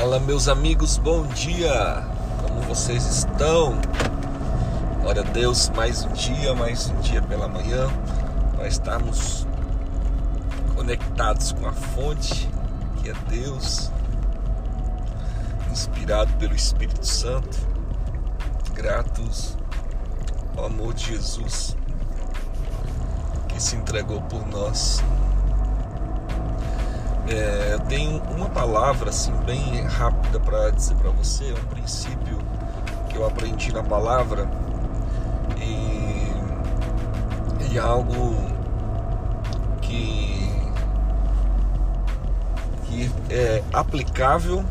Fala, meus amigos, bom dia! Como vocês estão? Glória a Deus, mais um dia, mais um dia pela manhã. Nós estamos conectados com a fonte, que é Deus, inspirado pelo Espírito Santo, gratos ao amor de Jesus que se entregou por nós é, eu tenho uma palavra assim bem rápida para dizer para você, um princípio que eu aprendi na palavra e, e algo que, que é aplicável.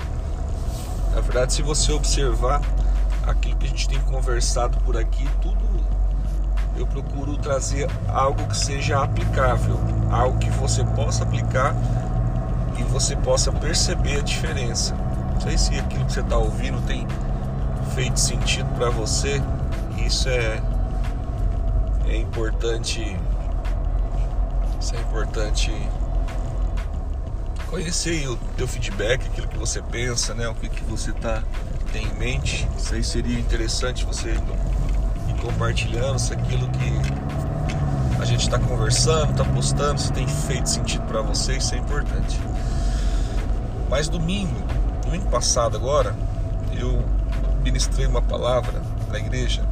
Na verdade, se você observar aquilo que a gente tem conversado por aqui, tudo eu procuro trazer algo que seja aplicável, algo que você possa aplicar e você possa perceber a diferença. Não sei se aquilo que você está ouvindo tem feito sentido para você. Isso é, é importante. Isso é importante conhecer o teu feedback, aquilo que você pensa, né? O que, que você tá, tem em mente. Isso aí seria interessante você ir compartilhando se aquilo que a gente está conversando, está postando, se tem feito sentido para você, isso é importante. Mas domingo, domingo passado agora, eu ministrei uma palavra na igreja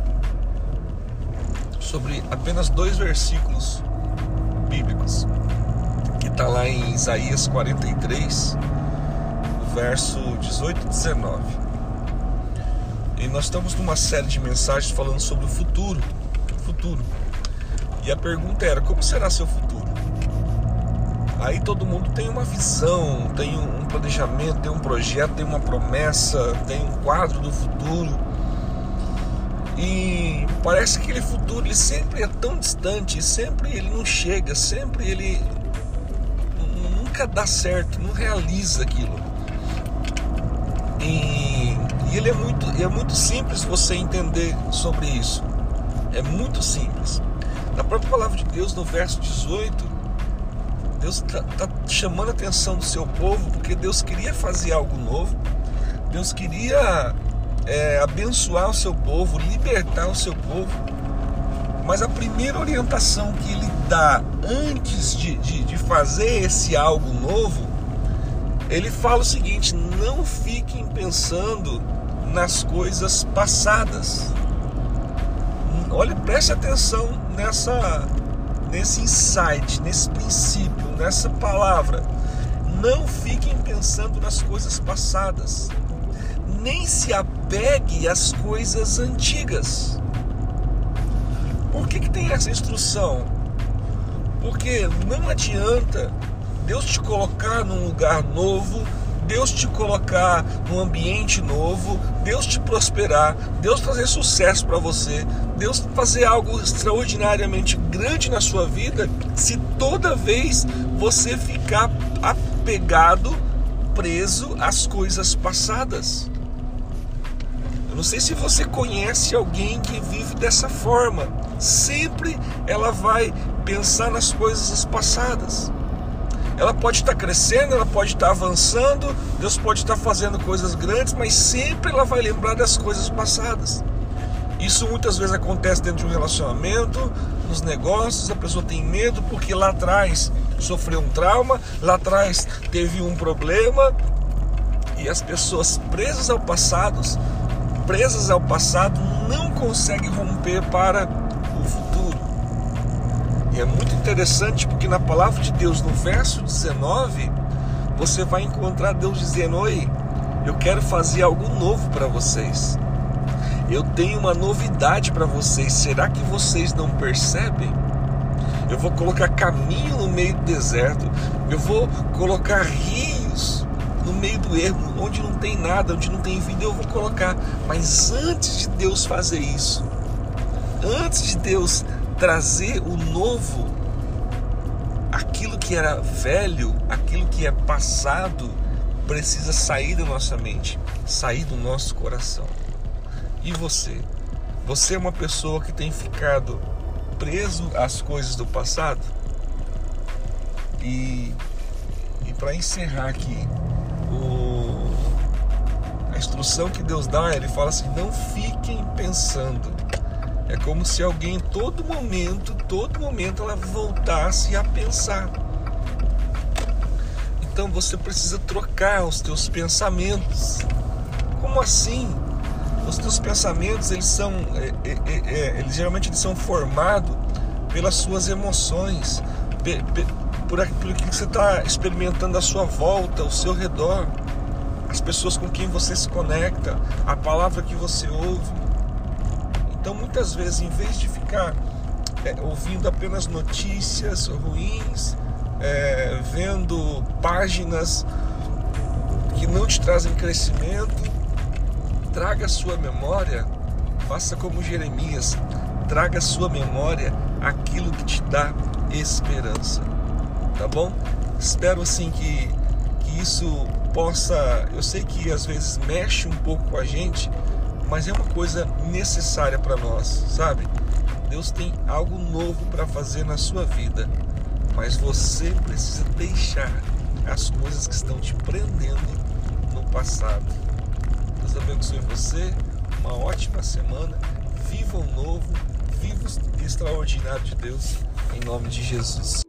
sobre apenas dois versículos bíblicos que está lá em Isaías 43, verso 18 e 19. E nós estamos numa série de mensagens falando sobre o futuro, futuro. E a pergunta era: como será seu futuro? Aí todo mundo tem uma visão, tem um planejamento, tem um projeto, tem uma promessa, tem um quadro do futuro. E parece que aquele futuro ele sempre é tão distante, sempre ele não chega, sempre ele nunca dá certo, não realiza aquilo. E, e ele é muito, é muito simples você entender sobre isso. É muito simples. Na própria palavra de Deus, no verso 18, Deus está tá chamando a atenção do seu povo porque Deus queria fazer algo novo. Deus queria é, abençoar o seu povo, libertar o seu povo. Mas a primeira orientação que ele dá antes de, de, de fazer esse algo novo, ele fala o seguinte: não fiquem pensando nas coisas passadas. Olha, preste atenção nessa, nesse insight, nesse princípio nessa palavra. Não fiquem pensando nas coisas passadas, nem se apegue às coisas antigas. Por que, que tem essa instrução? Porque não adianta Deus te colocar num lugar novo, Deus te colocar num ambiente novo, Deus te prosperar, Deus trazer sucesso para você, Deus fazer algo extraordinariamente grande na sua vida, se toda vez você ficar apegado, preso às coisas passadas. Eu não sei se você conhece alguém que vive dessa forma. Sempre ela vai pensar nas coisas passadas ela pode estar crescendo, ela pode estar avançando, Deus pode estar fazendo coisas grandes, mas sempre ela vai lembrar das coisas passadas. Isso muitas vezes acontece dentro de um relacionamento, nos negócios, a pessoa tem medo porque lá atrás sofreu um trauma, lá atrás teve um problema e as pessoas presas ao passado, presas ao passado, não conseguem romper para é muito interessante porque na palavra de Deus, no verso 19, você vai encontrar Deus dizendo: Oi, eu quero fazer algo novo para vocês. Eu tenho uma novidade para vocês. Será que vocês não percebem? Eu vou colocar caminho no meio do deserto. Eu vou colocar rios no meio do ermo, onde não tem nada, onde não tem vida, eu vou colocar. Mas antes de Deus fazer isso, antes de Deus trazer o novo, aquilo que era velho, aquilo que é passado, precisa sair da nossa mente, sair do nosso coração. E você? Você é uma pessoa que tem ficado preso às coisas do passado? E, e para encerrar aqui, o, A instrução que Deus dá, ele fala assim: não fiquem pensando. É como se alguém, todo momento, todo momento, ela voltasse a pensar. Então você precisa trocar os teus pensamentos. Como assim? Os teus pensamentos, eles são, é, é, é, é eles geralmente eles são formados pelas suas emoções, por aquilo que você está experimentando à sua volta, ao seu redor, as pessoas com quem você se conecta, a palavra que você ouve. Então, muitas vezes, em vez de ficar é, ouvindo apenas notícias ruins, é, vendo páginas que não te trazem crescimento, traga a sua memória, faça como Jeremias, traga a sua memória aquilo que te dá esperança tá bom? Espero assim que, que isso possa. Eu sei que às vezes mexe um pouco com a gente, mas é uma coisa necessária para nós, sabe? Deus tem algo novo para fazer na sua vida, mas você precisa deixar as coisas que estão te prendendo no passado. Deus abençoe você, uma ótima semana, viva o novo, viva o extraordinário de Deus, em nome de Jesus.